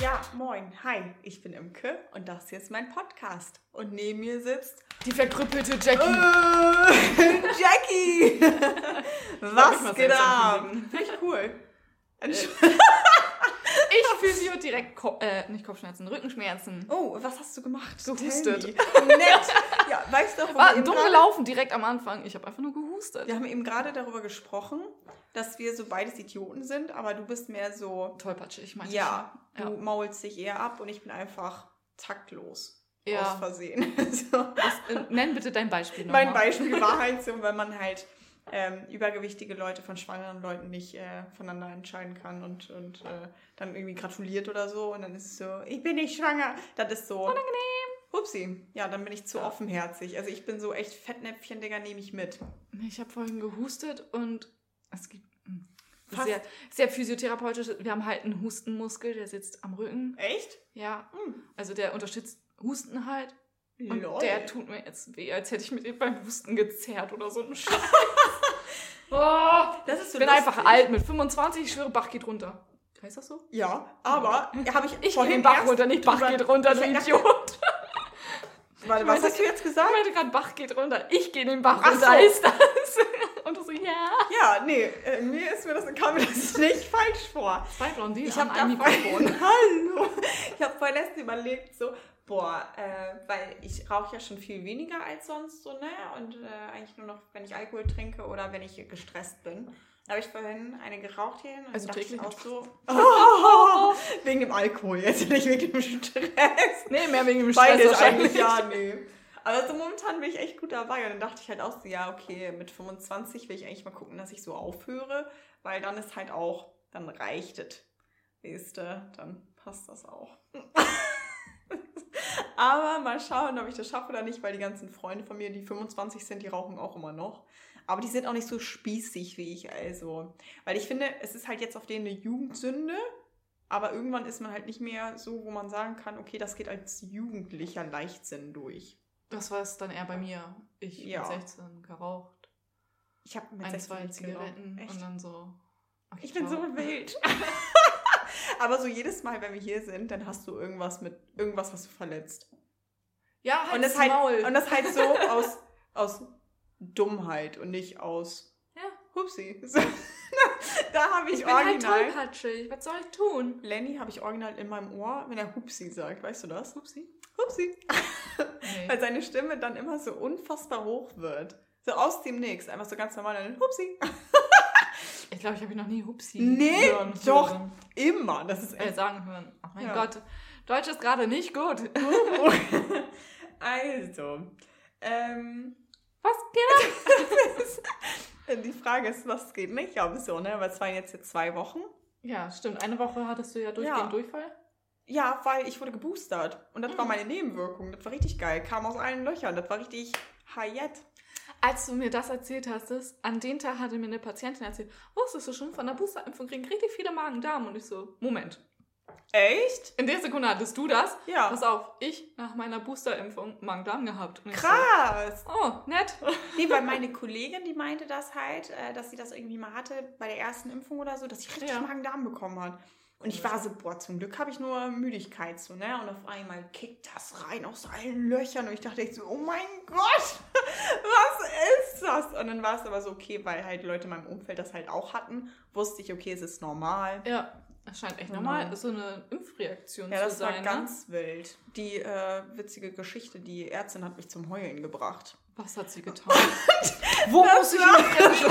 Ja, moin, hi, ich bin Imke und das hier ist mein Podcast. Und neben mir sitzt Die verkrüppelte Jackie. äh, Jackie. Was geht ab? Finde ich cool. Entsch- Ich physio direkt, Ko äh, nicht Kopfschmerzen, Rückenschmerzen. Oh, was hast du gemacht? Gehustet. Me. Nett. Ja, weißt du, War eben dumm gelaufen direkt am Anfang. Ich habe einfach nur gehustet. Wir haben eben gerade darüber gesprochen, dass wir so beides Idioten sind, aber du bist mehr so, Tollpatschig, meinte ja, ich. du maulst dich eher ab und ich bin einfach taktlos. Aus Ja. Versehen. so. Was, äh, nenn bitte dein Beispiel Mein nochmal. Beispiel war halt so, wenn man halt ähm, übergewichtige Leute von schwangeren Leuten nicht äh, voneinander entscheiden kann und, und äh, dann irgendwie gratuliert oder so und dann ist es so, ich bin nicht schwanger. Das ist so. Unangenehm. Upsi. Ja, dann bin ich zu Ja. offenherzig. Also ich bin so echt Fettnäpfchen, Digga, nehme ich mit. Ich habe vorhin gehustet und es gibt hm, Fast- sehr, sehr physiotherapeutisch. Wir haben halt einen Hustenmuskel, der sitzt am Rücken. Echt? Ja, Hm. also der unterstützt Husten halt. Und Lol. der tut mir jetzt weh, als hätte ich mit ihm beim Husten gezerrt oder so ein Scheiß. oh, Das ist so ich bin lustig. einfach alt mit 25, ich schwöre, Bach geht runter. Heißt das so? Ja, aber habe ich Ich gehe den Bach runter, nicht Bach geht runter, du Ich Idiot. Warte, was hast du jetzt Ich gesagt? meinte gerade, Bach geht runter. Ich gehe den Bach Ach runter, so. ist das? Und du so, ja. Ja, nee, äh, mir ist mir das, kam mir das nicht falsch vor. Zwei Blondinen Ich habe einem Mikrofon. Hallo. Ich habe vorhin erst überlegt, so, boah, äh, weil ich rauche ja schon viel weniger als sonst, so, ne? Und äh, eigentlich nur noch, wenn ich Alkohol trinke oder wenn ich gestresst bin. Da habe ich vorhin eine geraucht hier und Also dachte ich täglich auch mit- so, wegen dem Alkohol jetzt, nicht wegen dem Stress. Nee, mehr wegen dem Stress Beides wahrscheinlich. eigentlich, ja, nee. Aber so momentan bin ich echt gut dabei. Und dann dachte ich halt auch so, ja, okay, mit 25 will ich eigentlich mal gucken, dass ich so aufhöre, weil dann ist halt auch, dann reicht es. Weißt du, dann passt das auch. Aber mal schauen, ob ich das schaffe oder nicht, weil die ganzen Freunde von mir, die 25 sind, die rauchen auch immer noch. Aber die sind auch nicht so spießig wie ich, also. Weil ich finde, es ist halt jetzt auf denen eine Jugendsünde, aber irgendwann ist man halt nicht mehr so, wo man sagen kann, okay, das geht als jugendlicher Leichtsinn durch. Das war es dann eher bei mir. Ich Ja. mit 16 geraucht. Ich habe mit Ein, 16 zwei Zigaretten geraucht. und dann so. okay, Ich bin so wild. aber so jedes Mal, wenn wir hier sind, dann hast du irgendwas mit, irgendwas hast du verletzt. Ja, halt und das halt, Maul. und das halt so aus, aus Dummheit und nicht aus Ja. Hupsi. So, da habe ich, ich bin halt original. tollpatschig. Was soll ich tun? Lenny habe ich original in meinem Ohr, wenn er Hupsi sagt, weißt du das? Upsi. Hupsi. Nee. Weil seine Stimme dann immer so unfassbar hoch wird. So aus dem Nix. Einfach so ganz normal. Dann Hupsi. Ich glaube, ich habe ihn noch nie Hupsi Nee, hören. doch. hören. Immer. Das ist Äh, echt. sagen hören. Oh mein Ja. Gott. Deutsch ist gerade nicht gut. also. Ähm, Was geht die Frage ist, was geht nicht? Ja, so, ne? Weil es waren jetzt, jetzt zwei Wochen. Ja, stimmt. Eine Woche hattest du ja durchgehend Ja. Durchfall. Ja, weil ich wurde geboostert. Und das war Mhm. meine Nebenwirkung. Das war richtig geil. Kam aus allen Löchern. Das war richtig Hayat. Als du mir das erzählt hast, an den Tag hatte mir eine Patientin erzählt, wusstest du schon, von der Boosterimpfung kriegen richtig viele Magen-Darm. Und ich so, Moment. Echt? In der Sekunde hattest du das? Ja. Pass auf, ich nach meiner Boosterimpfung Magen-Darm gehabt. Krass. So, oh, nett. Nee, weil meine Kollegin, die meinte das halt, äh, dass sie das irgendwie mal hatte bei der ersten Impfung oder so, dass sie richtig Ja. Magen-Darm bekommen hat. Und ich war so, boah, zum Glück habe ich nur Müdigkeit so, ne? Und auf einmal kickt das rein aus allen Löchern. Und ich dachte echt so, oh mein Gott, was ist das? Und dann war es aber so, okay, weil halt Leute in meinem Umfeld das halt auch hatten, wusste ich, okay, es ist normal. Ja, es scheint echt Genau. normal, so eine Impfreaktion Ja, zu das sein. war ganz wild. Die äh, witzige Geschichte, die Ärztin hat mich zum Heulen gebracht. ne? Was hat sie getan? Wo muss ich hin?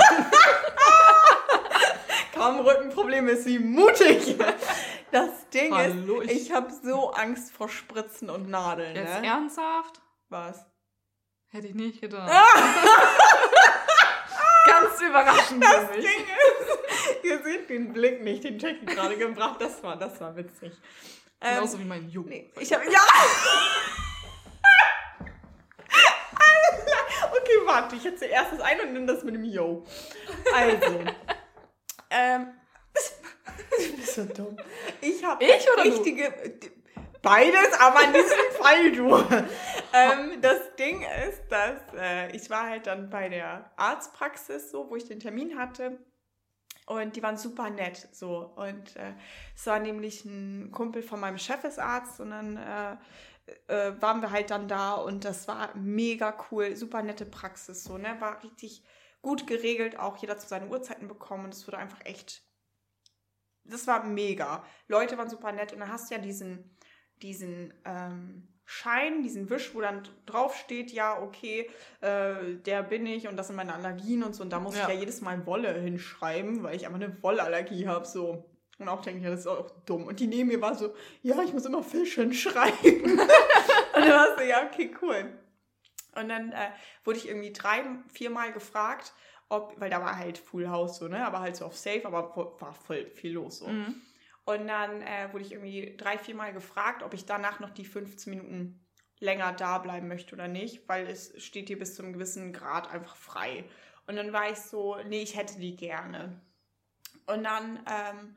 Kaum Rückenprobleme ist sie mutig. Das Ding Hallo, ist, ich- ich habe so Angst vor Spritzen und Nadeln. Jetzt Ne? ernsthaft? Was? Hätte ich nicht gedacht. Ganz überraschend für mich. Ding ist, ihr seht den Blick nicht, den Jackie gerade gebracht. Das war, das war witzig. Ähm, Genauso wie mein Junge. nee, ich habe ja. okay, warte, ich erzähle erst das eine und dann das mit dem Yo. Also, ähm, du bist so dumm. Ich habe Ich oder du? richtige, beides, aber in diesem Fall du. ähm, das Ding ist, dass äh, ich war halt dann bei der Arztpraxis so, wo ich den Termin hatte. Und die waren super nett so. Und äh, es war nämlich ein Kumpel von meinem Chef ist Arzt und dann äh, äh, waren wir halt dann da und das war mega cool, super nette Praxis so, ne? War richtig gut geregelt, auch jeder zu seinen Uhrzeiten bekommen und es wurde einfach echt. Das war mega. Leute waren super nett und dann hast du ja diesen, diesen ähm, Schein, diesen Wisch, wo dann drauf steht, ja, okay, äh, der bin ich und das sind meine Allergien und so. Und da muss ja. ich ja jedes Mal Wolle hinschreiben, weil ich einfach eine Wollallergie habe, so. Und auch denke ich, ja, das ist auch dumm. Und die neben mir war so, ja, ich muss immer Fisch hinschreiben. und dann war so, ja, okay, cool. Und dann äh, wurde ich irgendwie drei, viermal gefragt, ob, weil da war halt Full House so, ne, aber halt so auf Safe, aber war voll viel los so. Mhm. Und dann äh, wurde ich irgendwie drei, viermal gefragt, ob ich danach noch die 15 Minuten länger da bleiben möchte oder nicht, weil es steht hier bis zu einem gewissen Grad einfach frei. Und dann war ich so, nee, ich hätte die gerne. Und dann ähm,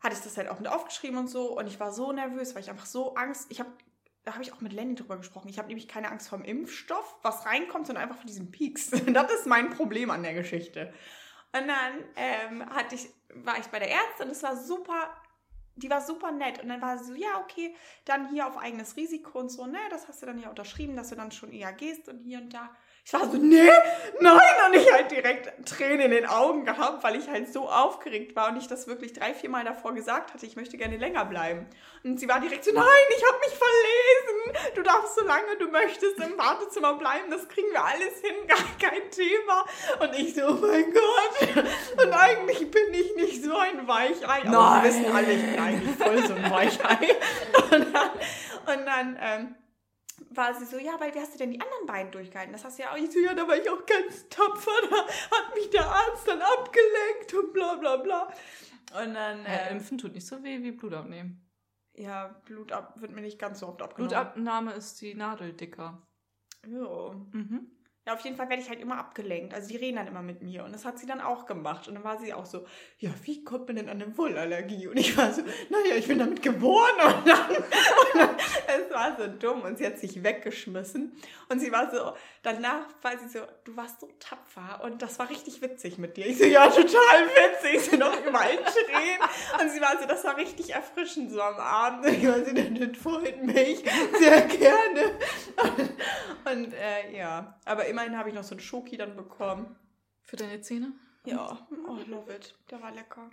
hatte ich das halt auch mit aufgeschrieben und so. Und ich war so nervös, weil ich einfach so Angst. Ich habe, da habe ich auch mit Lenny drüber gesprochen. Ich habe nämlich keine Angst vor dem Impfstoff, was reinkommt, sondern einfach vor diesem Peaks. das ist mein Problem an der Geschichte. Und dann ähm, hatte ich, war ich bei der Ärztin und es war super, die war super nett. Und dann war sie so, ja, okay, dann hier auf eigenes Risiko und so, ne, das hast du dann ja unterschrieben, dass du dann schon eher gehst und hier und da. Ich war so, nee, nein, und ich halt direkt Tränen in den Augen gehabt, weil ich halt so aufgeregt war und ich das wirklich drei, vier Mal davor gesagt hatte, ich möchte gerne länger bleiben. Und sie war direkt so, nein, ich habe mich verlesen, du darfst so lange du möchtest im Wartezimmer bleiben, das kriegen wir alles hin, gar kein Thema. Und ich so, oh mein Gott, und eigentlich bin ich nicht so ein Weichei, aber nein. wir wissen alle, ich bin eigentlich voll so ein Weichei. Und dann, und dann ähm, war sie so, ja, weil wie hast du denn die anderen beiden durchgehalten? Das hast du ja auch. Ich so, ja, da war ich auch ganz tapfer. Da hat mich der Arzt dann abgelenkt und bla bla bla. Und dann. Äh, Impfen tut nicht so weh wie Blut abnehmen. Ja, Blut ab wird mir nicht ganz so oft abgenommen. Blutabnahme ist die Nadel dicker. Ja. Mhm. Ja, auf jeden Fall werde ich halt immer abgelenkt. Also die reden dann immer mit mir und das hat sie dann auch gemacht. Und dann war sie auch so, ja, wie kommt man denn an eine Wollallergie? Und ich war so, naja, ich bin damit geboren. Und dann, und dann, es war so dumm und sie hat sich weggeschmissen. Und sie war so, danach war sie so, du warst so tapfer und das war richtig witzig mit dir. Ich so, ja, total witzig. Ich noch überall. Und sie war so, das war richtig erfrischend so am Abend. Und ich war so, das freut mich sehr gerne. Und, äh, ja, aber immer immerhin habe ich noch so einen Schoki dann bekommen. Für deine Zähne? Ja, oh, love it. Der war lecker.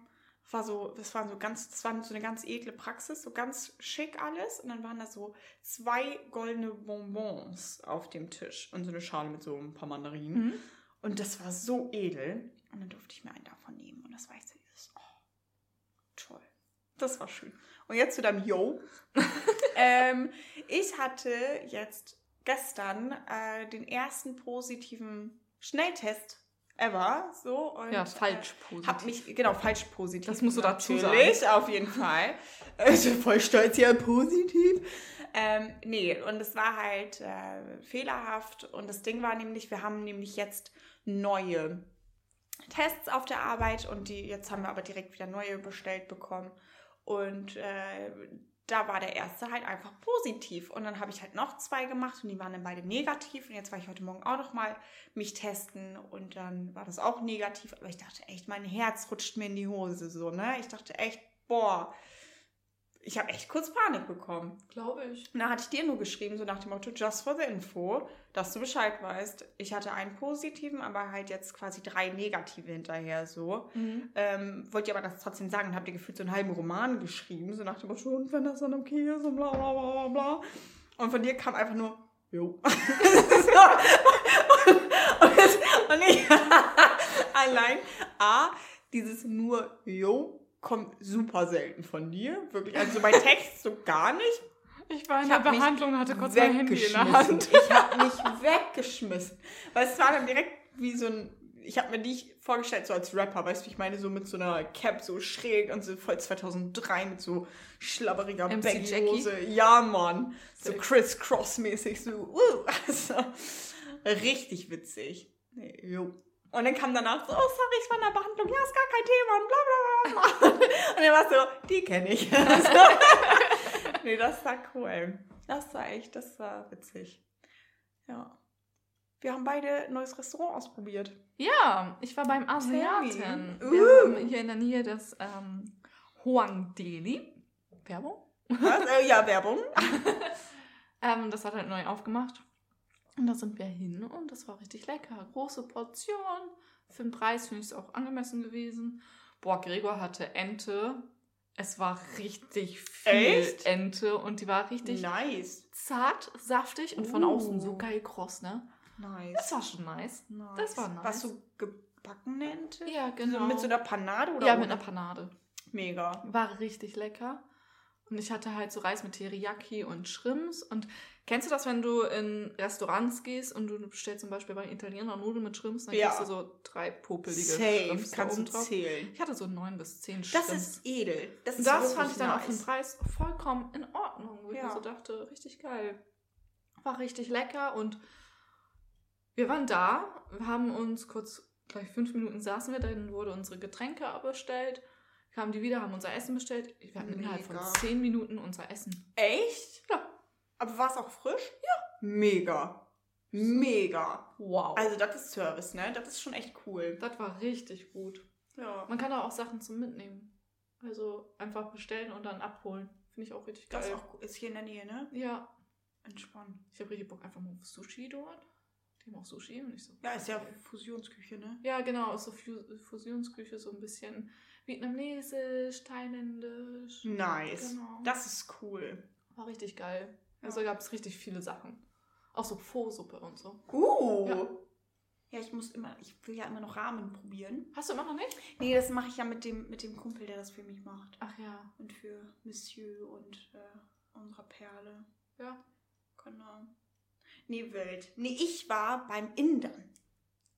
War so, das war so ganz, das war so eine ganz edle Praxis, so ganz schick alles. Und dann waren da so zwei goldene Bonbons auf dem Tisch und so eine Schale mit so ein paar Mandarinen. Mhm. Und das war so edel. Und dann durfte ich mir einen davon nehmen. Und das war echt so dieses, oh, toll. Das war schön. Und jetzt zu deinem Yo. ähm, ich hatte jetzt gestern äh, den ersten positiven Schnelltest ever. So, und, ja, falsch äh, positiv. Hab mich, genau, falsch positiv. Das musst du dazu sagen. Natürlich, auf jeden Fall. Also voll stolz, ja, positiv. Ähm, nee, und es war halt äh, fehlerhaft. Und das Ding war nämlich, wir haben nämlich jetzt neue Tests auf der Arbeit und die jetzt haben wir aber direkt wieder neue bestellt bekommen. Und äh, da war der erste halt einfach positiv. Und dann habe ich halt noch zwei gemacht und die waren dann beide negativ. Und jetzt war ich heute Morgen auch noch mal mich testen und dann war das auch negativ. Aber ich dachte echt, mein Herz rutscht mir in die Hose so, ne? Ich dachte echt, boah, ich habe echt kurz Panik bekommen. Glaube ich. Und da hatte ich dir nur geschrieben, so nach dem Motto, just for the info, dass du Bescheid weißt. Ich hatte einen positiven, aber halt jetzt quasi drei negative hinterher so. Mhm. Ähm, wollte ihr aber das trotzdem sagen und habt ihr gefühlt so einen halben Roman geschrieben, so nach dem Motto, und wenn das dann okay ist und bla bla bla bla. Und von dir kam einfach nur, jo. und, und ich allein, A, dieses nur, jo, kommt super selten von dir. Wirklich. Also mein Text so gar nicht. Ich war in ich der Behandlung und hatte kurz mein Handy in der Hand. Ich habe mich weggeschmissen. Weil es war dann direkt wie so ein. Ich habe mir dich vorgestellt, so als Rapper, weißt du, wie ich meine, so mit so einer Cap so schräg und so voll 2003 mit so schlabberiger Baggy-Hose. Ja, Mann. So Criss-Cross-mäßig, so, uh, also, richtig witzig. Nee, jo. Und dann kam danach so, oh sorry, ich war in der Behandlung, ja, ist gar kein Thema und bla bla bla. Und dann war so, die kenne ich. nee, das war cool. Das war echt, das war witzig. Ja. Wir haben beide ein neues Restaurant ausprobiert. Ja, ich war beim Asiaten. me. Wir Uh. haben hier in der Nähe das ähm, Huang Deli. Werbung? Was? äh, ja, Werbung. Ähm, das hat halt neu aufgemacht. Und da sind wir hin und das war richtig lecker. Große Portion. Für den Preis finde ich es auch angemessen gewesen. Boah, Gregor hatte Ente. Es war richtig viel Echt? Ente und die war richtig Nice. zart, saftig und von Uh. außen so geil kross, ne? Das Nice. war schon nice. nice. das war nice. Was so gebacken Ente? Ja, So genau. Mit so einer Panade oder? ja, ohne? mit einer Panade. Mega. War richtig lecker. Und ich hatte halt so Reis mit Teriyaki und Shrimps. Und kennst du das, wenn du in Restaurants gehst und du bestellst zum Beispiel bei Italiener Nudeln mit Shrimps, dann Ja. kriegst du so drei popelige Safe. Shrimps da Kannst du oben drauf. zählen. Ich hatte so neun bis zehn Das Shrimps. ist edel. Das, Und ist das fand ich dann auch für den nice. Preis vollkommen in Ordnung, wo ich Ja. mir so dachte, richtig geil. War richtig lecker und wir waren da, wir haben uns kurz, gleich fünf Minuten saßen wir, dann wurde unsere Getränke bestellt, kamen die wieder, haben unser Essen bestellt. Wir hatten innerhalb von Mega. zehn Minuten unser Essen. Echt? Ja. Aber war es auch frisch? Ja. Mega. Mega. Wow. Also das ist Service, ne? Das ist schon echt cool. das war richtig gut. Ja. Man kann da auch Sachen zum Mitnehmen. Also einfach bestellen und dann abholen. Finde ich auch richtig geil. Das ist, auch, ist hier in der Nähe, ne? ja, Entspannt. ich habe richtig Bock einfach mal auf Sushi dort. Die haben auch Sushi und ich so. Ja, ist ja Fusionsküche, ne? Ja, genau, ist so Fu- Fusionsküche, so ein bisschen vietnamesisch, thailändisch. Nice. Genau. Das ist cool. war richtig geil. Also gab es richtig viele Sachen. Auch so Pho-Suppe und so. Uh. Ja. Ja. ich muss immer, ich will ja immer noch Ramen probieren. Hast du immer noch nicht? Nee, das mache ich ja mit dem, mit dem Kumpel, der das für mich macht. Ach ja. Und für Monsieur und äh, unsere Perle. Ja. Genau. Nee, wild. Nee, ich war beim Indern.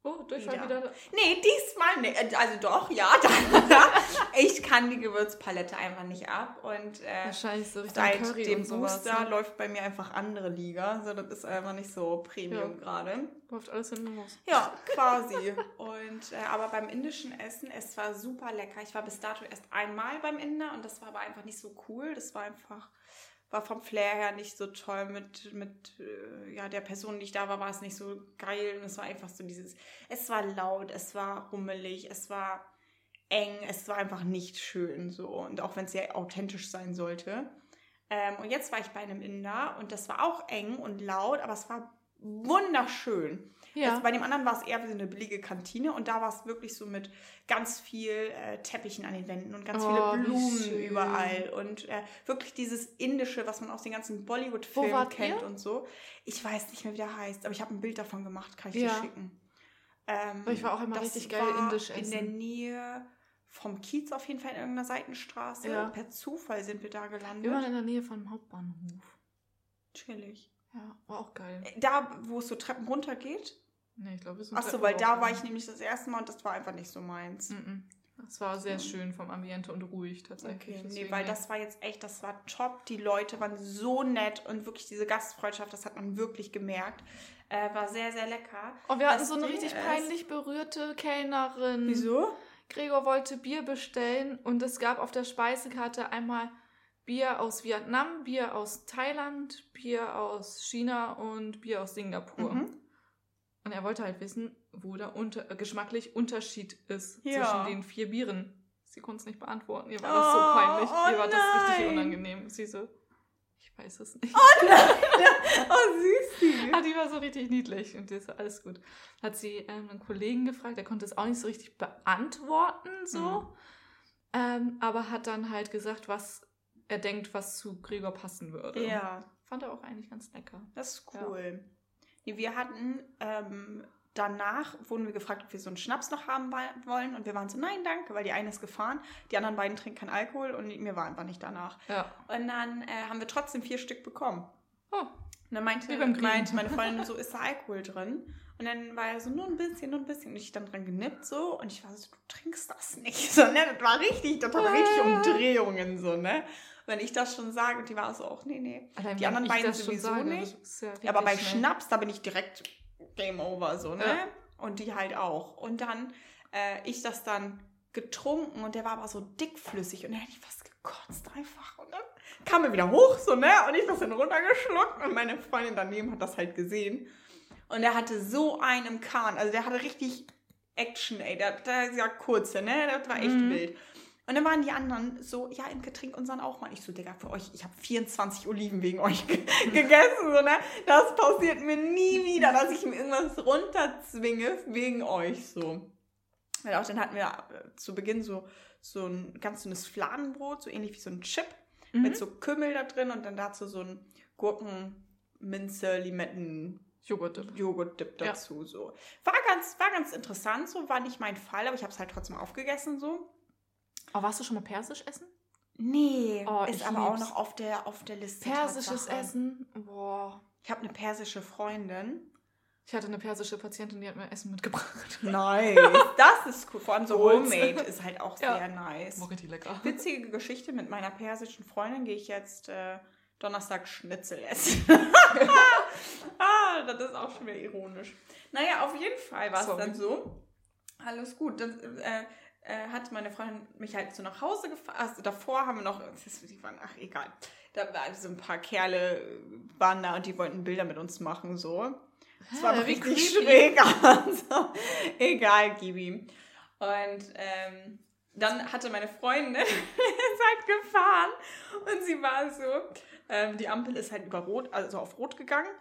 Oh, Durchfall Wieder. wieder. Nee, diesmal nicht. Also doch, ja. Ich kann die Gewürzpalette einfach nicht ab. Und äh, Wahrscheinlich so richtig seit Curry dem sowas. Booster ne? läuft bei mir einfach andere Liga. So, das ist einfach nicht so Premium Ja. gerade. Läuft alles hinten los. Ja, quasi. Und äh, aber beim indischen Essen, es war super lecker. Ich war bis dato erst einmal beim Inder und das war aber einfach nicht so cool. Das war einfach, war vom Flair her nicht so toll. Mit, mit äh, ja, der Person, die ich da war, war es nicht so geil. Und es war einfach so dieses, es war laut, es war rummelig, es war eng, es war einfach nicht schön so. Und auch wenn es sehr authentisch sein sollte. Ähm, und jetzt war ich bei einem Inder und das war auch eng und laut, aber es war wunderschön. Ja. Also bei dem anderen war es eher wie so eine billige Kantine und da war es wirklich so mit ganz viel äh, Teppichen an den Wänden und ganz Oh, viele Blumen überall und äh, wirklich dieses Indische, was man aus den ganzen Wo Bollywood-Filmen kennt ihr? und so. Ich weiß nicht mehr, wie der heißt, aber ich habe ein Bild davon gemacht, kann ich Ja. dir schicken. Ähm, ich war auch das richtig geil war indisch In der essen. Nähe vom Kiez auf jeden Fall in irgendeiner Seitenstraße. Ja. Per Zufall sind wir da Wir gelandet. waren in der Nähe vom Hauptbahnhof. Chillig. Ja, war auch geil. Da, wo es so Treppen runter geht. Nee, ich glaube, Achso, Treppen weil da war ich nämlich das erste Mal und das war einfach nicht so meins. Mhm. Das war sehr schön vom Ambiente und ruhig tatsächlich. Okay, nee, deswegen, weil ja. das war jetzt echt, das war top. Die Leute waren so nett und wirklich diese Gastfreundschaft, das hat man wirklich gemerkt. Äh, war sehr, sehr lecker. Oh, wir hatten Das so eine richtig peinlich berührte Kellnerin. Wieso? Gregor wollte Bier bestellen und es gab auf der Speisekarte einmal Bier aus Vietnam, Bier aus Thailand, Bier aus China und Bier aus Singapur. Mhm. Und er wollte halt wissen, wo der unter, äh, geschmacklich Unterschied ist Ja. zwischen den vier Bieren. Sie konnte es nicht beantworten. Ihr war Oh, das so peinlich. oh Ihr war das richtig nein. unangenehm. Sie so, ich weiß es nicht. Oh, süß. die. Ah, die war so richtig niedlich und das war alles gut. Hat sie ähm, einen Kollegen gefragt, der konnte es auch nicht so richtig beantworten, so. Mhm. Ähm, aber hat dann halt gesagt, was er denkt, was zu Gregor passen würde. Ja, Fand er auch eigentlich ganz lecker. das ist cool. Nee, wir hatten ähm, danach, wurden wir gefragt, ob wir so einen Schnaps noch haben wollen. Und wir waren so, nein, danke, weil die eine ist gefahren, die anderen beiden trinken keinen Alkohol und mir war einfach nicht danach. Ja. Und dann äh, haben wir trotzdem vier Stück bekommen. Oh, Und dann meinte, meinte meine Freundin so, ist da Alkohol drin? Und dann war er so, nur ein bisschen, nur ein bisschen. Und ich dann dran genippt so. Und ich war so, du trinkst das nicht. So, ne? Das war richtig, das richtig Ah. Umdrehungen so, ne? Wenn ich das schon sage, und die war so auch, nee, nee. allein Die anderen beiden sowieso sage, nicht. ja aber bei schnell. Schnaps, da bin ich direkt Game Over, so, ne? Ja. Und die halt auch. Und dann, äh, ich das dann getrunken und der war aber so dickflüssig und er hätte ich fast gekotzt einfach. Und dann kam er wieder hoch, so, ne? Und ich das dann runtergeschluckt und meine Freundin daneben hat das halt gesehen. Und er hatte so einen im Kahn. Also der hatte richtig Action, ey. Der, der ist ja kurze, ne? Das war echt Mhm. wild. Und dann waren die anderen so, ja, Imke, trink unseren auch mal. Ich so, Digga, für euch, ich habe 24 Oliven wegen euch ge gegessen, so, ne? Das passiert mir nie wieder, dass ich mir irgendwas runterzwinge wegen euch, so. Und auch dann hatten wir äh, zu Beginn so, so ein ganz dünnes Fladenbrot, so ähnlich wie so ein Chip, Mhm. mit so Kümmel da drin und dann dazu so ein Gurken, Minze, Limetten, Joghurt. Joghurt-Dip Ja. dazu. So. War, ganz, war ganz interessant, so war nicht mein Fall, aber ich habe es halt trotzdem aufgegessen so. Oh, warst du schon mal persisch essen? Nee, Oh, ist aber auch lieb's. noch auf der, auf der Liste. Persisches Tatsache. Essen? Boah. Ich habe eine persische Freundin. Ich hatte eine persische Patientin, die hat mir Essen mitgebracht. Nice. das ist cool. Vor allem so. Homemade ist halt auch Ja. sehr nice. Richtig lecker. Witzige Geschichte mit meiner persischen Freundin gehe ich jetzt äh, Donnerstag Schnitzel essen. ah, das ist auch schon wieder ironisch. Naja, auf jeden Fall war es dann so. Alles gut. Dann äh, äh, hat meine Freundin mich halt so nach Hause gefahren. Also davor haben wir noch, die waren, ach egal. Da waren so ein paar Kerle äh, waren da und die wollten Bilder mit uns machen, so. Das war aber richtig schräg. Also, egal, Gibi. Und ähm, dann hatte meine Freundin, ist halt gefahren und sie war so, ähm, die Ampel ist halt über Rot, also auf Rot gegangen.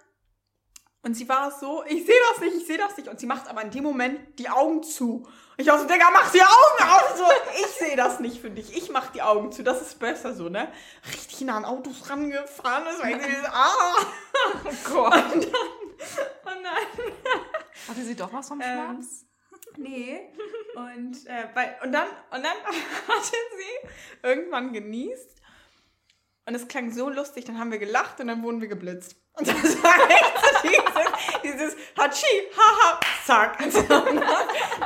Und sie war so, ich sehe das nicht, ich sehe das nicht. Und sie macht aber in dem Moment die Augen zu. Und ich war so, Digga, mach die Augen auf. So, ich sehe das nicht für dich. Ich mach die Augen zu. Das ist besser so, ne? Richtig nah an Autos rangefahren. War irgendwie so, ah. Oh Gott. Und dann, und dann Hatte sie doch was vom Ähm, Schmerz? Nee. Und, äh, bei, und, dann, und dann hatte sie irgendwann genießt. Und es klang so lustig, dann haben wir gelacht und dann wurden wir geblitzt. Und das war echt so dieses, dieses Hatschi, haha, zack. So, ne?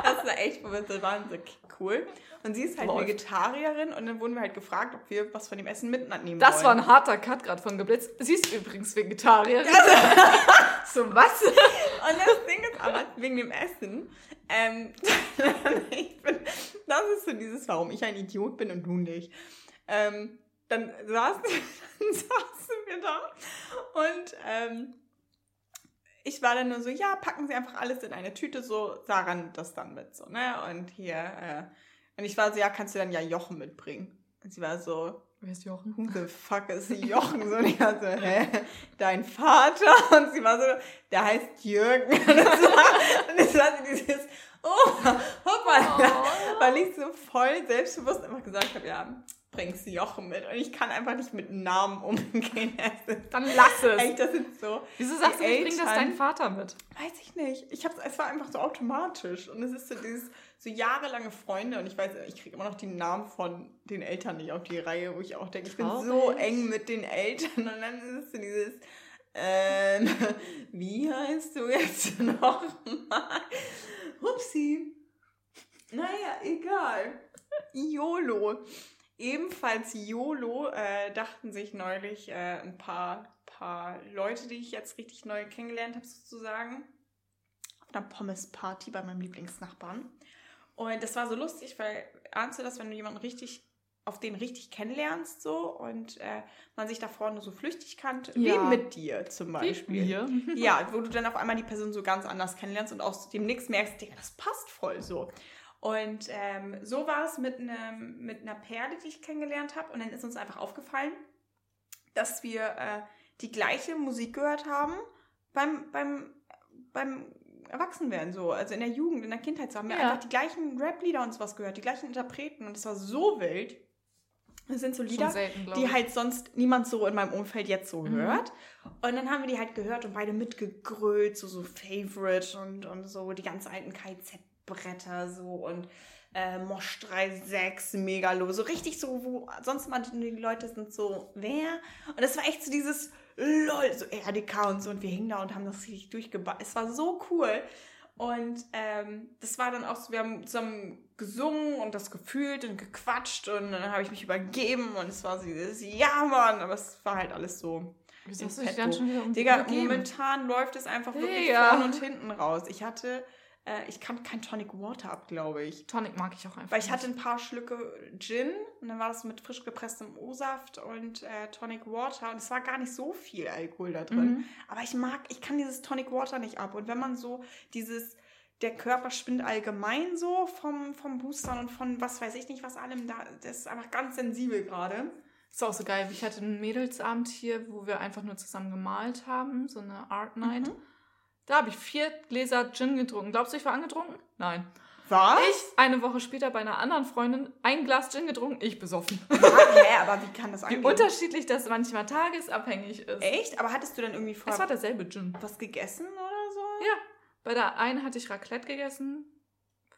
Das war echt das war so cool. Und sie ist halt Läuft. Vegetarierin und dann wurden wir halt gefragt, ob wir was von dem Essen mitnehmen Das wollen. war ein harter Cut gerade von geblitzt. Sie ist übrigens Vegetarierin. so was? Und das Ding ist aber, wegen dem Essen, ähm, ich bin, das ist so dieses, warum ich ein Idiot bin und du nicht. Ähm, dann, saßen, dann saßen wir da und ähm, ich war dann nur so, ja, packen Sie einfach alles in eine Tüte, so, Sarah nimmt das dann mit, so, ne, und hier, äh, und ich war so, ja, kannst du dann ja Jochen mitbringen? Und sie war so, Wer ist Jochen? who the fuck ist Jochen? So, und ich war so, hä? Dein Vater? Und sie war so, der heißt Jürgen. Und das war, und das war so dieses, oh, hoppala. Oh. Weil ich so voll selbstbewusst einfach gesagt habe, ja, bringst Jochen mit. Und ich kann einfach nicht mit Namen umgehen. Dann lass es. Echt, das ist so. Wieso sagst du nicht, bring das deinen Vater mit? Weiß ich nicht. Ich hab's, es war einfach so automatisch. Und es ist so dieses, so jahrelange Freunde. Und ich weiß, ich kriege immer noch die Namen von den Eltern nicht auf die Reihe, wo ich auch denke, ich bin so Traurig. eng mit den Eltern. Und dann ist es so dieses, ähm, wie heißt du jetzt nochmal? Hupsi. Naja, egal. YOLO. Ebenfalls YOLO äh, dachten sich neulich äh, ein paar, paar Leute, die ich jetzt richtig neu kennengelernt habe, sozusagen, auf einer Pommes-Party bei meinem Lieblingsnachbarn. Und das war so lustig, weil ahnst du das, wenn du jemanden richtig auf den richtig kennenlernst so und äh, man sich davor nur so flüchtig kannte, Ja. wie mit dir zum Beispiel. Wir. Ja, wo du dann auf einmal die Person so ganz anders kennenlernst und aus dem Nix merkst, Digga, das passt voll so. Und ähm, so war es mit, einem, mit einer Perle, die ich kennengelernt habe. Und dann ist uns einfach aufgefallen, dass wir äh, die gleiche Musik gehört haben beim, beim, beim Erwachsenwerden so. Also in der Jugend, in der Kindheit so haben wir Ja. einfach die gleichen Rap-Lieder und sowas gehört, die gleichen Interpreten. Und es war so wild. Das sind so Lieder, selten, die halt sonst niemand so in meinem Umfeld jetzt so Mhm. hört. Und dann haben wir die halt gehört und beide mitgegrölt, so, so Favorite und, und so die ganz alten KZ-Bretter so und äh, Mosch 3.6, Megalo, so richtig so, wo sonst mal die Leute sind so, wer? Und das war echt so dieses LOL, so RDK und so und wir hingen da und haben das richtig durchgebaut. Es war so cool. Und ähm, das war dann auch so, wir haben zusammen gesungen und das gefühlt und gequatscht und dann habe ich mich übergeben und es war so dieses, ja Mann, aber es war halt alles so. Wieso hast du dich dann schon wieder um Digga, übergeben? momentan läuft es einfach wirklich Digga. vorne und hinten raus. Ich hatte Äh, ich kann kein Tonic Water ab, glaube ich. Tonic mag ich auch einfach. Weil ich hatte ein paar Schlücke Gin und dann war das mit frisch gepresstem O-Saft und äh, Tonic Water und es war gar nicht so viel Alkohol da drin. Mhm. Aber ich mag, ich kann dieses Tonic Water nicht ab. Und wenn man so dieses, der Körper spinnt allgemein so vom, vom Boostern und von was weiß ich nicht, was allem da, das ist einfach ganz sensibel gerade. Ist auch so geil. Ich hatte einen Mädelsabend hier, wo wir einfach nur zusammen gemalt haben, so eine Art Night. Mhm. Da habe ich vier Gläser Gin getrunken. Glaubst du, ich war angetrunken? Nein. Was? Ich eine Woche später bei einer anderen Freundin ein Glas Gin getrunken, ich besoffen. Hä, aber wie kann das Wie angehen? unterschiedlich das manchmal tagesabhängig ist. Echt? Aber hattest du dann irgendwie Es vorher war derselbe Gin. was gegessen oder so? Ja. Bei der einen hatte ich Raclette gegessen,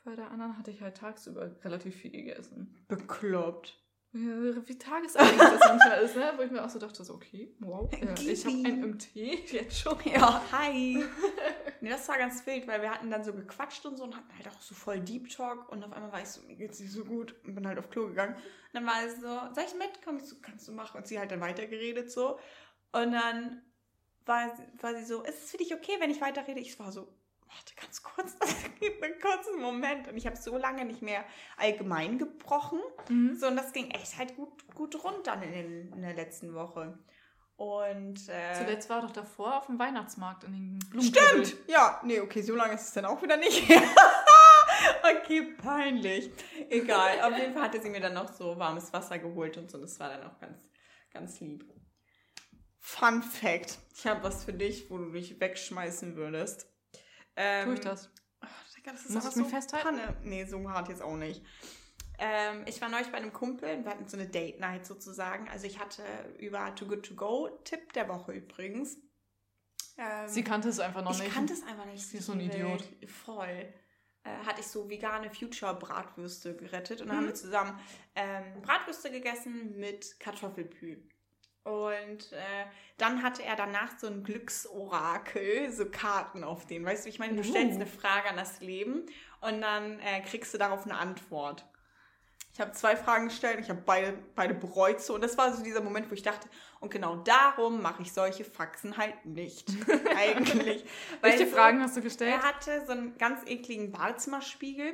bei der anderen hatte ich halt tagsüber relativ viel gegessen. Bekloppt. Ja, Wie tagesabhängig das manchmal ist, ne? Wo ich mir auch so dachte, so, okay, wow, ja, Gib ich habe ihm. ein MT jetzt schon. Ja, hi. nee, das war ganz wild, weil wir hatten dann so gequatscht und so und hatten halt auch so voll Deep Talk und auf einmal war ich so, mir geht's nicht so gut und bin halt auf Klo gegangen. Und dann war es so, soll ich mit? Komm, ich so, kannst du machen. Und sie halt dann weitergeredet so. Und dann war, war sie so, ist es für dich okay, wenn ich weiterrede? Ich war so, warte ganz kurz, das gibt einen kurzen Moment. Und ich habe so lange nicht mehr allgemein gebrochen. Mhm. So, und das ging echt halt gut, gut rund dann in, den, in der letzten Woche. Und äh, Zuletzt war doch davor auf dem Weihnachtsmarkt in den Blumen. Stimmt! Ja, nee, okay, so lange ist es dann auch wieder nicht. okay, peinlich. Egal, auf jeden Fall hatte sie mir dann noch so warmes Wasser geholt und so. Das war dann auch ganz, ganz lieb. Fun Fact: Ich habe was für dich, wo du dich wegschmeißen würdest. Ähm, Tue ich das? Ach, Digga, das ist Muss ich so festhalten? Panne. Nee, so hart jetzt auch nicht. Ähm, ich war neulich bei einem Kumpel und wir hatten so eine Date Night sozusagen. Also ich hatte über Too Good To Go Tipp der Woche übrigens. Ähm, Sie kannte es einfach noch ich nicht. kannte es einfach nicht. Sie ist so ein Idiot. Voll. Äh, hatte ich so vegane Future-Bratwürste gerettet und dann Mhm. haben wir zusammen ähm, Bratwürste gegessen mit Kartoffelpü. Und äh, dann hatte er danach so ein Glücksorakel, so Karten auf denen. Weißt du, ich meine, du Uh. stellst eine Frage an das Leben und dann äh, kriegst du darauf eine Antwort. Ich habe zwei Fragen gestellt, ich habe beide, beide bereut so. Und das war so dieser Moment, wo ich dachte, und genau darum mache ich solche Faxen halt nicht. Eigentlich. Welche so- Fragen hast du gestellt? er hatte so einen ganz ekligen Badezimmerspiegel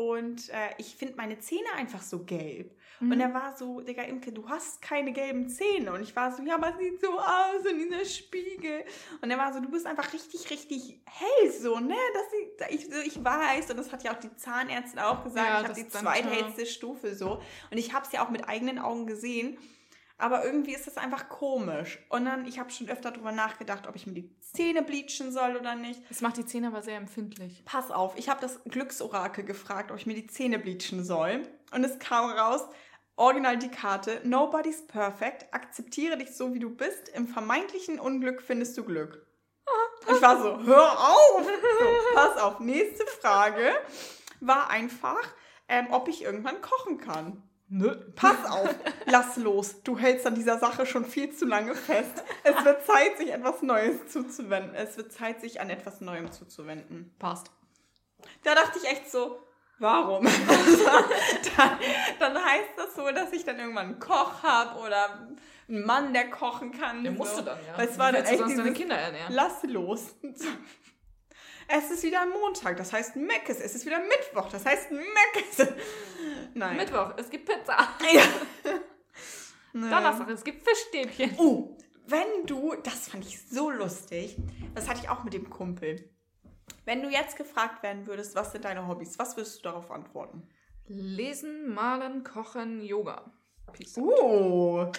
und äh, ich finde meine Zähne einfach so gelb. Mhm. Und er war so, Digga, Imke, du hast keine gelben Zähne. Und ich war so, ja, aber sieht so aus in dieser Spiegel. Und er war so, du bist einfach richtig, richtig hell so, ne? Das, ich, ich weiß, und das hat ja auch die Zahnärztin auch gesagt, Ja, ich habe die zweithellste Stufe so. Und ich habe es ja auch mit eigenen Augen gesehen. Aber irgendwie ist das einfach komisch. Und dann, ich habe schon öfter darüber nachgedacht, ob ich mir die Zähne bleachen soll oder nicht. Das macht die Zähne aber sehr empfindlich. Pass auf, ich habe das Glücksorakel gefragt, ob ich mir die Zähne bleachen soll. Und es kam raus, original die Karte, Nobody's perfect, akzeptiere dich so, wie du bist, im vermeintlichen Unglück findest du Glück. Und ich war so, hör auf! So, pass auf, nächste Frage war einfach, ähm, ob ich irgendwann kochen kann. Nö. Pass auf, lass los. Du hältst an dieser Sache schon viel zu lange fest. Es wird Zeit, sich etwas Neues zuzuwenden. Es wird Zeit, sich an etwas Neuem zuzuwenden. Passt. Da dachte ich echt so, warum? dann, dann heißt das so, dass ich dann irgendwann einen Koch habe oder einen Mann, der kochen kann. Der so. musste dann, ja. Weil es war dann echt dieses, Kinder ernähren. lass los. Es ist wieder Montag, das heißt Meckes. Es ist wieder Mittwoch, das heißt Meckes. Nein. Mittwoch, es gibt Pizza. Ja. Nein. Donnerstag, es gibt Fischstäbchen. Oh, wenn du, das fand ich so lustig, das hatte ich auch mit dem Kumpel. Wenn du jetzt gefragt werden würdest, was sind deine Hobbys, was würdest du darauf antworten? Lesen, malen, kochen, Yoga. Peace. Oh,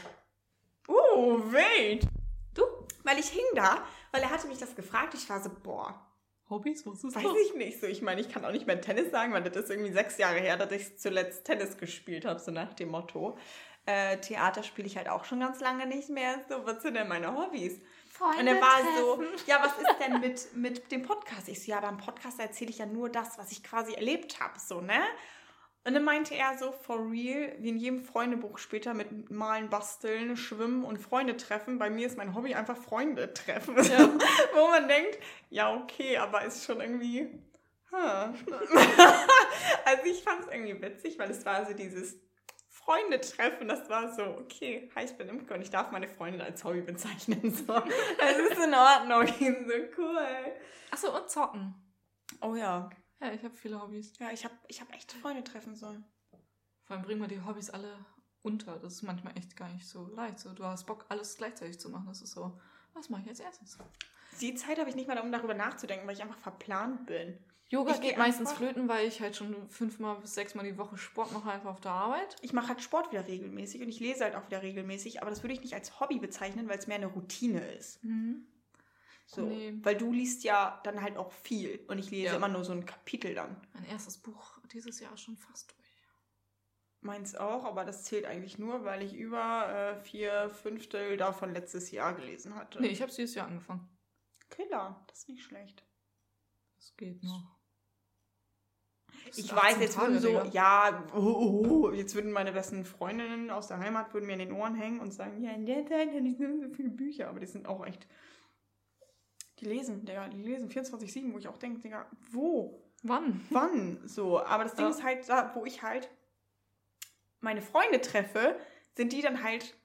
oh, wild. Du? Weil ich hing da, weil er hatte mich das gefragt. Ich war so, boah, Hobbys, was ist weiß das? ich nicht so. Ich meine, ich kann auch nicht mehr Tennis sagen, weil das ist irgendwie sechs Jahre her, dass ich zuletzt Tennis gespielt habe, so nach dem Motto. Äh, Theater spiele ich halt auch schon ganz lange nicht mehr. So, was sind denn meine Hobbys? Und er war so, ja, was ist denn mit, mit dem Podcast? Ich so, ja, beim Podcast erzähle ich ja nur das, was ich quasi erlebt habe, so, ne? Und dann meinte er so, for real, wie in jedem Freundebuch später mit Malen, Basteln, Schwimmen und Freunde treffen. Bei mir ist mein Hobby einfach Freunde treffen. Ja. Wo man denkt, ja, okay, aber ist schon irgendwie. Huh. also ich fand es irgendwie witzig, weil es war so dieses Freunde treffen, das war so, okay, hi, ich bin Imke und ich darf meine Freundin als Hobby bezeichnen. So. Das ist in Ordnung. Ich so, cool. Achso, und zocken. Oh ja. Ja, ich habe viele Hobbys. Ja, ich habe ich hab echt Freunde treffen sollen. Vor allem bringen wir die Hobbys alle unter. Das ist manchmal echt gar nicht so leicht. So, du hast Bock, alles gleichzeitig zu machen. Das ist so, was mache ich als erstes? Die Zeit habe ich nicht mal, um darüber nachzudenken, weil ich einfach verplant bin. Yoga Ich geht geh meistens flöten, weil ich halt schon fünfmal bis sechsmal die Woche Sport mache, einfach auf der Arbeit. Ich mache halt Sport wieder regelmäßig und ich lese halt auch wieder regelmäßig, aber das würde ich nicht als Hobby bezeichnen, weil es mehr eine Routine ist. So. Nee. Weil du liest ja dann halt auch viel und ich lese Ja. immer nur so ein Kapitel dann. Mein erstes Buch dieses Jahr schon fast durch. Meins auch, aber das zählt eigentlich nur, weil ich über äh, vier Fünftel davon letztes Jahr gelesen hatte. Nee, ich habe dieses Jahr angefangen. Killer, das ist nicht schlecht. Das geht noch. Das Ich weiß, 18 jetzt Tage, würden so, Digga. ja, oh, oh, oh, jetzt würden meine besten Freundinnen aus der Heimat würden mir in den Ohren hängen und sagen, ja, in der Zeit hatte ich so viele Bücher, aber die sind auch echt, die lesen, Digga, die lesen 24-7, wo ich auch denke, Digga, wo? Wann? wann so. Aber das Ding Ja. ist halt, da, wo ich halt meine Freunde treffe, sind die dann halt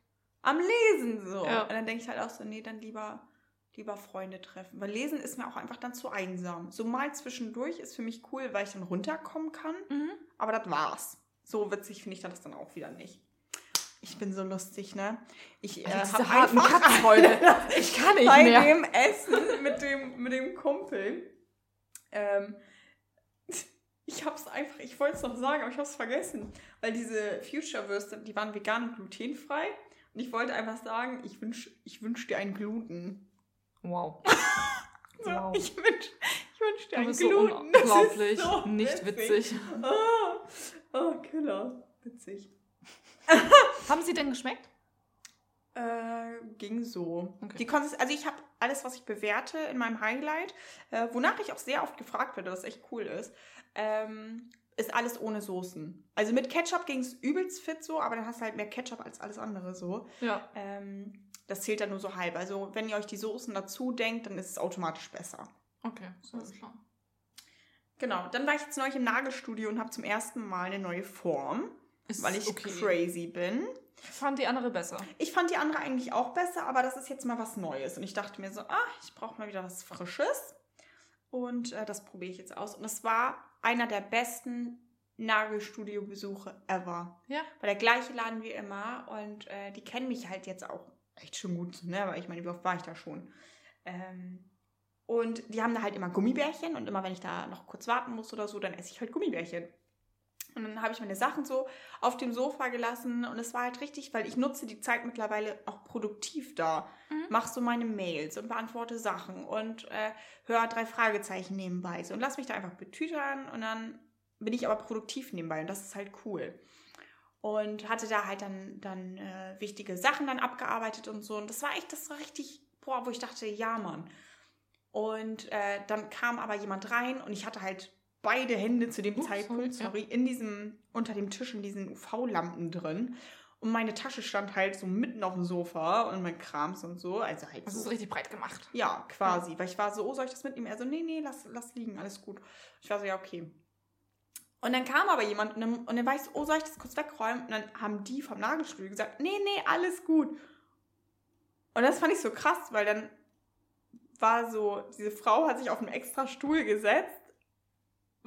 am Lesen so. Ja. Und dann denke ich halt auch so, nee, dann lieber, lieber Freunde treffen. Weil Lesen ist mir auch einfach dann zu einsam. So mal zwischendurch ist für mich cool, weil ich dann runterkommen kann. Mhm. Aber das war's. So witzig finde ich das dann auch wieder nicht. Ich bin so lustig, ne? Ich äh, Alter, diese hab harten einfach Cuts heute. Ich kann nicht bei mehr. dem Essen mit dem, mit dem Kumpel. Ähm, ich hab's einfach, ich wollte es noch sagen, aber ich hab's vergessen. Weil diese Future-Würste, die waren vegan und glutenfrei. Und ich wollte einfach sagen, ich wünsch, ich wünsch dir einen Gluten. Wow. So, Wow. Ich wünsch, ich wünsch dir einen bist so Gluten. Das ist unglaublich. so nicht witzig. Oh, oh, Killer. Witzig. Haben sie denn geschmeckt? Äh, ging so. Okay. Die Konsist also ich habe alles, was ich bewerte in meinem Highlight, äh, wonach ich auch sehr oft gefragt werde, was echt cool ist, ähm, ist alles ohne Soßen. Also mit Ketchup ging es übelst fit so, aber dann hast du halt mehr Ketchup als alles andere so. Ja. Ähm, das zählt dann nur so halb. Also wenn ihr euch die Soßen dazu denkt, dann ist es automatisch besser. Okay, so ist klar. Genau, dann war ich jetzt neulich im Nagelstudio und habe zum ersten Mal eine neue Form, Ist weil ich okay. crazy bin. Ich fand die andere besser. Ich fand die andere eigentlich auch besser, aber das ist jetzt mal was Neues. Und ich dachte mir so, ah, ich brauche mal wieder was Frisches. Und äh, das probiere ich jetzt aus. Und es war einer der besten Nagelstudio-Besuche ever. Ja. War der gleiche Laden wie immer. Und äh, die kennen mich halt jetzt auch echt schon gut. Ne? Aber ich meine, wie oft war ich da schon? Ähm, und die haben da halt immer Gummibärchen. Und immer, wenn ich da noch kurz warten muss oder so, dann esse ich halt Gummibärchen. Und dann habe ich meine Sachen so auf dem Sofa gelassen und es war halt richtig, weil ich nutze die Zeit mittlerweile auch produktiv da. Mhm. Mach so meine Mails und beantworte Sachen und äh, höre drei Fragezeichen nebenbei. So, und lass mich da einfach betütern und dann bin ich aber produktiv nebenbei und das ist halt cool. Und hatte da halt dann, dann äh, wichtige Sachen dann abgearbeitet und so. Und das war echt, das war richtig, boah, wo ich dachte, ja, Mann. Und äh, dann kam aber jemand rein und ich hatte halt beide Hände zu dem Ups, Zeitpunkt, sorry, sorry, in diesem, unter dem Tisch in diesen UV-Lampen drin. Und meine Tasche stand halt so mitten auf dem Sofa und mein Krams und so. Also halt Das so. ist richtig breit gemacht. Ja, quasi. Weil ich war so, oh, soll ich das mitnehmen? Er so, nee, nee, lass, lass liegen, alles gut. Ich war so, ja, okay. Und dann kam aber jemand und dann, und dann war ich so, oh, soll ich das kurz wegräumen? Und dann haben die vom Nagelstudio gesagt, nee, nee, alles gut. Und das fand ich so krass, weil dann war so, diese Frau hat sich auf einen extra Stuhl gesetzt,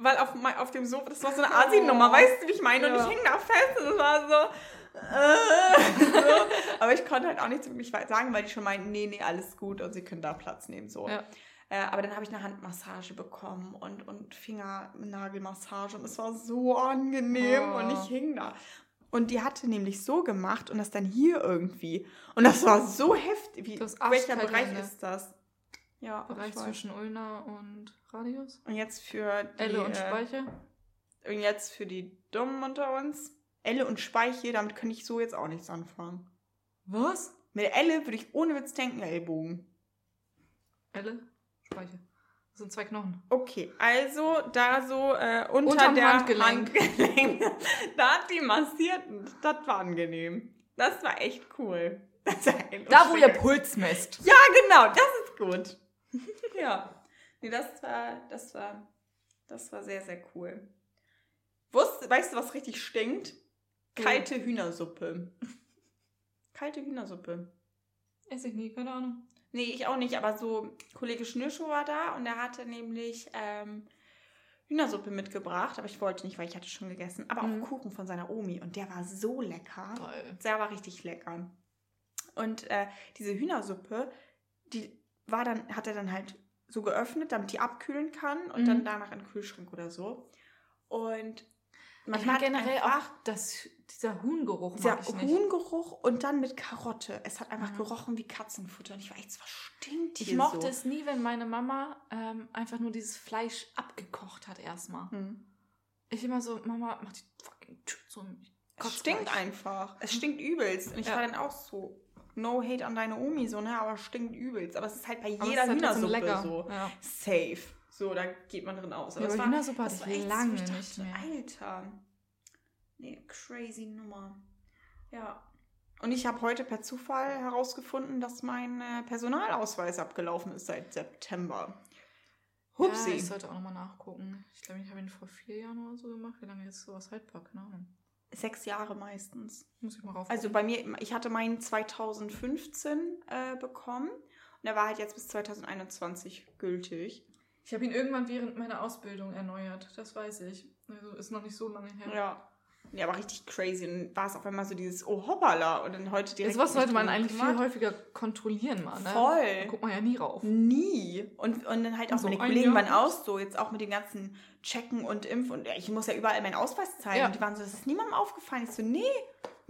weil auf, auf dem Sofa, das war so eine Asi-Nummer, Oh. weißt du, wie ich meine? Und Ja. ich hing da fest und es war so, äh, so. Aber ich konnte halt auch nichts wirklich sagen, weil die schon meinten, nee, nee, alles gut und sie können da Platz nehmen, so. Ja. Äh, aber dann habe ich eine Handmassage bekommen und, und Fingernagelmassage und es war so angenehm Oh. und ich hing da. Und die hatte nämlich so gemacht und das dann hier irgendwie. Und das war so heftig. Wie, welcher Bereich Ende. ist das? Ja, Bereich zwischen Ulna und Radius. Und jetzt für die, Elle und äh, Speiche. und jetzt für die Dummen unter uns. Elle und Speiche, damit könnte ich so jetzt auch nichts anfangen. Was? Mit der Elle würde ich ohne Witz denken, Ellbogen. Elle, Speiche. Das sind zwei Knochen. Okay, also da so äh, unter Unterm der Handgelenk. Handgelenk. da hat die massiert und das war angenehm. Das war echt cool. Das war Da, wo ihr. Puls messt. Ja, genau, das ist gut. ja. Nee, das war, das war, das war sehr, sehr cool. Wusst, weißt du, was richtig stinkt? Kalte Hühnersuppe. Kalte Hühnersuppe. Esse ich nie, keine Ahnung. Nee, ich auch nicht, aber so Kollege Schnürschuh war da und er hatte nämlich ähm, Hühnersuppe mitgebracht, aber ich wollte nicht, weil ich hatte schon gegessen. Aber Mhm. auch Kuchen von seiner Omi und der war so lecker. Toll. Der war richtig lecker. Und äh, diese Hühnersuppe, die war dann, hat er dann halt so geöffnet, damit die abkühlen kann und Mhm. dann danach in den Kühlschrank oder so. Und man ich mag hat generell einfach auch das, dieser Huhngeruch dieser mag ich nicht. Huhngeruch und dann mit Karotte. Es hat einfach Mhm. gerochen wie Katzenfutter. Und ich war echt, was stinkt hier Ich mochte so? es nie, wenn meine Mama ähm, einfach nur dieses Fleisch abgekocht hat erstmal. Hm. Ich immer so, Mama, mach die fucking Tür zu. Es stinkt einfach. Es stinkt übelst. Und ich Ja. war dann auch so, no hate an deine Omi, so, ne, aber stinkt übelst. Aber es ist halt bei Aber jeder halt Hühnersuppe so. Ja. Safe. So, da geht man drin aus. Ja, es aber war- Hühnersuppe hatte das ich war echt so, lange ich dachte, nicht mehr. Alter. Nee, crazy Nummer. Ja. Und ich habe heute per Zufall herausgefunden, dass mein äh, Personalausweis abgelaufen ist seit September. Hupsi. Ja, ich sollte auch nochmal nachgucken. Ich glaube, ich habe ihn vor vier Jahren oder so gemacht. Wie lange ist sowas haltbar? Keine Ahnung. Sechs Jahre meistens. Muss ich mal rauf. Also bei mir, ich hatte meinen 2015 äh, bekommen und der war halt jetzt bis 2021 gültig. ich habe ihn irgendwann während meiner Ausbildung erneuert. Das weiß ich. Also ist noch nicht so lange her. Ja. Ja, aber richtig crazy. Und dann war es auf einmal so dieses, oh hoppala. Und dann heute direkt. Jetzt was sollte man eigentlich viel gekümmert. häufiger kontrollieren, mal, ne? Voll. Da guckt man ja nie rauf. Nie. Und, und dann halt auch So meine ein Kollegen waren auch so, jetzt auch mit dem ganzen Checken und Impf und ich muss ja überall meinen Ausweis zeigen. Ja. Und die waren so, das ist niemandem aufgefallen. Ich so, nee,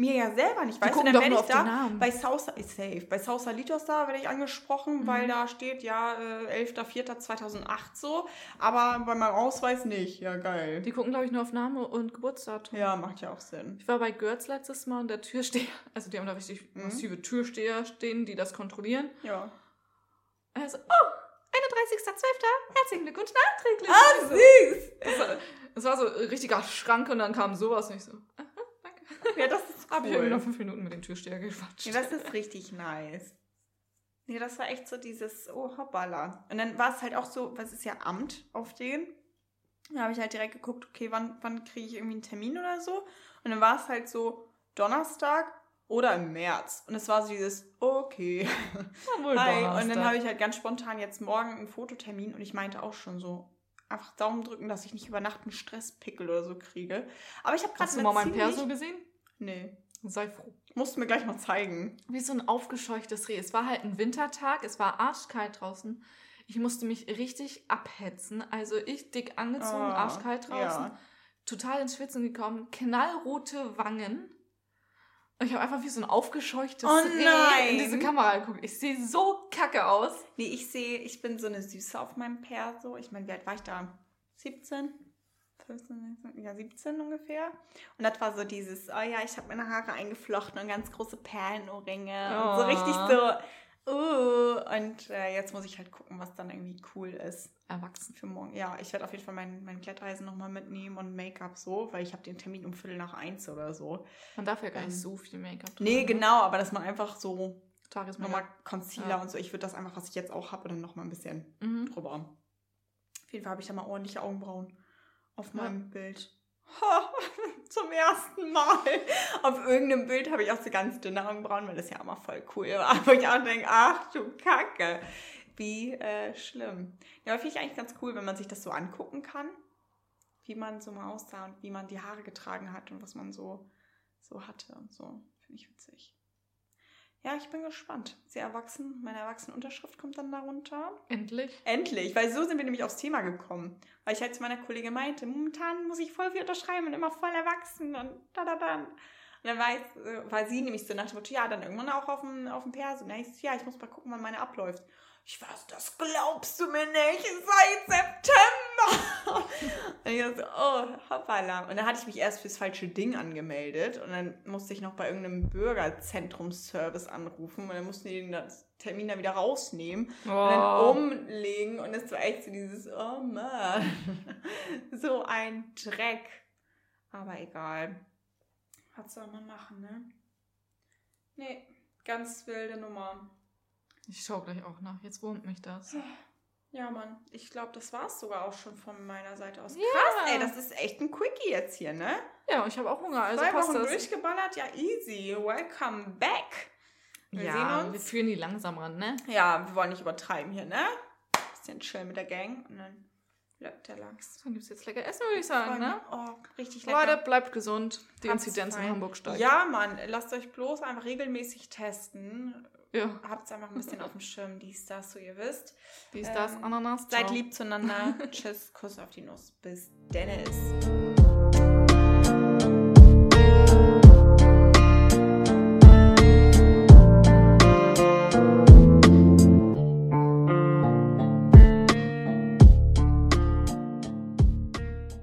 mir ja selber nicht. Weißt du, dann werde ich da bei Sausa, ist safe, bei Sausalitos da werde ich angesprochen, Mhm. weil da steht ja äh, 11.04.2008 so, aber bei meinem Ausweis nicht. Ja, geil. Die gucken, glaube ich, nur auf Name und Geburtsdatum. Ja, macht ja auch Sinn. Ich war bei Götz letztes Mal und der Türsteher, also die haben da richtig Mhm. massive Türsteher stehen, die das kontrollieren. Ja. Also, oh, 31.12. Herzlichen Glückwunsch nachträglich. Ah, süß! Es war, es war so ein richtiger Schrank und dann kam sowas und ich so, danke. Ja, das ist Hab ich irgendwie noch cool. fünf Minuten mit dem Türsteher gequatscht. Ja, das ist richtig nice. Nee, das war echt so dieses, oh hoppala. Und dann war es halt auch so, was ist ja Amt auf den. Da habe ich halt direkt geguckt, okay, wann, wann kriege ich irgendwie einen Termin oder so. Und dann war es halt so Donnerstag oder im März. Und es war so dieses, okay. Ja, wohl Hi. Und dann habe ich halt ganz spontan jetzt morgen einen Fototermin und ich meinte auch schon so, einfach Daumen drücken, dass ich nicht über Nacht einen Stresspickel oder so kriege. Aber ich habe gerade Hast du mal mein Perso gesehen? Nee. Sei froh. Musst du mir gleich mal zeigen. Wie so ein aufgescheuchtes Reh. Es war halt ein Wintertag, es war arschkalt draußen. Ich musste mich richtig abhetzen. Also ich dick angezogen, Ah, arschkalt draußen. ja. Total ins Schwitzen gekommen, knallrote Wangen. Ich habe einfach wie so ein aufgescheuchtes Oh Reh nein. in diese Kamera geguckt. Ich sehe so kacke aus. Nee, ich sehe, ich bin so eine Süße auf meinem Perso. Ich meine, wie alt war ich da? 17? 15, 16, ja, 17 ungefähr. Und das war so dieses, oh ja, ich habe meine Haare eingeflochten und ganz große Perlenohrringe. Und so Oh. richtig so, uh. Und äh, jetzt muss ich halt gucken, was dann irgendwie cool ist Erwachsen. für morgen. Ja, ich werde auf jeden Fall mein, mein Glätteisen nochmal mitnehmen und Make-up so, weil ich habe den Termin um Viertel nach eins oder so. Man darf ja gar Ähm, nicht so viel Make-up Nee, tragen, ne? genau, aber dass man einfach so nochmal Concealer Ja. und so, ich würde das einfach, was ich jetzt auch habe, dann nochmal ein bisschen Mhm. drüber. Auf jeden Fall habe ich da mal ordentliche Augenbrauen auf Ja. meinem Bild. Zum ersten Mal. Auf irgendeinem Bild habe ich auch so ganz dünne Augenbrauen, weil das ja immer voll cool war. Wo ich auch denke, ach du Kacke. Wie äh, schlimm. Ja, aber finde ich eigentlich ganz cool, wenn man sich das so angucken kann, wie man so mal aussah und wie man die Haare getragen hat und was man so, so hatte und so. Finde ich witzig. Ja, ich bin gespannt. Sehr erwachsen. Meine Erwachsenenunterschrift kommt dann darunter. Endlich. Endlich, weil so sind wir nämlich aufs Thema gekommen. Weil ich halt zu meiner Kollegin meinte, momentan muss ich voll viel unterschreiben und immer voll erwachsen und da da da. Und dann war, ich, äh, war sie nämlich so nach dem Motto, ja, dann irgendwann auch auf dem, auf dem Perso. Und dann ich so, ja, ich muss mal gucken, wann meine abläuft. Ich weiß, das glaubst du mir nicht, seit September. und ich so, oh, hoppala. Und dann hatte ich mich erst fürs falsche Ding angemeldet und dann musste ich noch bei irgendeinem Bürgerzentrumsservice anrufen und dann mussten die den Termin dann wieder rausnehmen und dann Oh. umlegen und es war echt so dieses, oh Mann, so ein Dreck. Aber egal. Was soll man machen, ne? Nee, ganz wilde Nummer. Ich schaue gleich auch nach. Jetzt wurmt mich das. Ja, Mann, ich glaube, das war es sogar auch schon von meiner Seite aus. Ja. Krass, ey, das ist echt ein Quickie jetzt hier, ne? Ja, und ich habe auch Hunger, also Zwei passt Wochen das. durchgeballert, ja easy. Welcome back. Wir ja, sehen wir uns. führen die langsam ran, ne? Ja, wir wollen nicht übertreiben hier, ne? Bisschen chill mit der Gang und dann der Lachs. Dann gibt es jetzt lecker Essen, würde ich sagen, ne? Oh, richtig lecker. Leute, bleibt gesund. Die Inzidenz in. Hamburg steigt. Ja, Mann, lasst euch bloß einfach regelmäßig testen. Ja. Habt's einfach ein bisschen auf dem Schirm, dies, das, so ihr wisst. Wie ist das? Ähm, Ananas? Seid Ciao. lieb zueinander. Tschüss, Kuss auf die Nuss. Bis Dennis.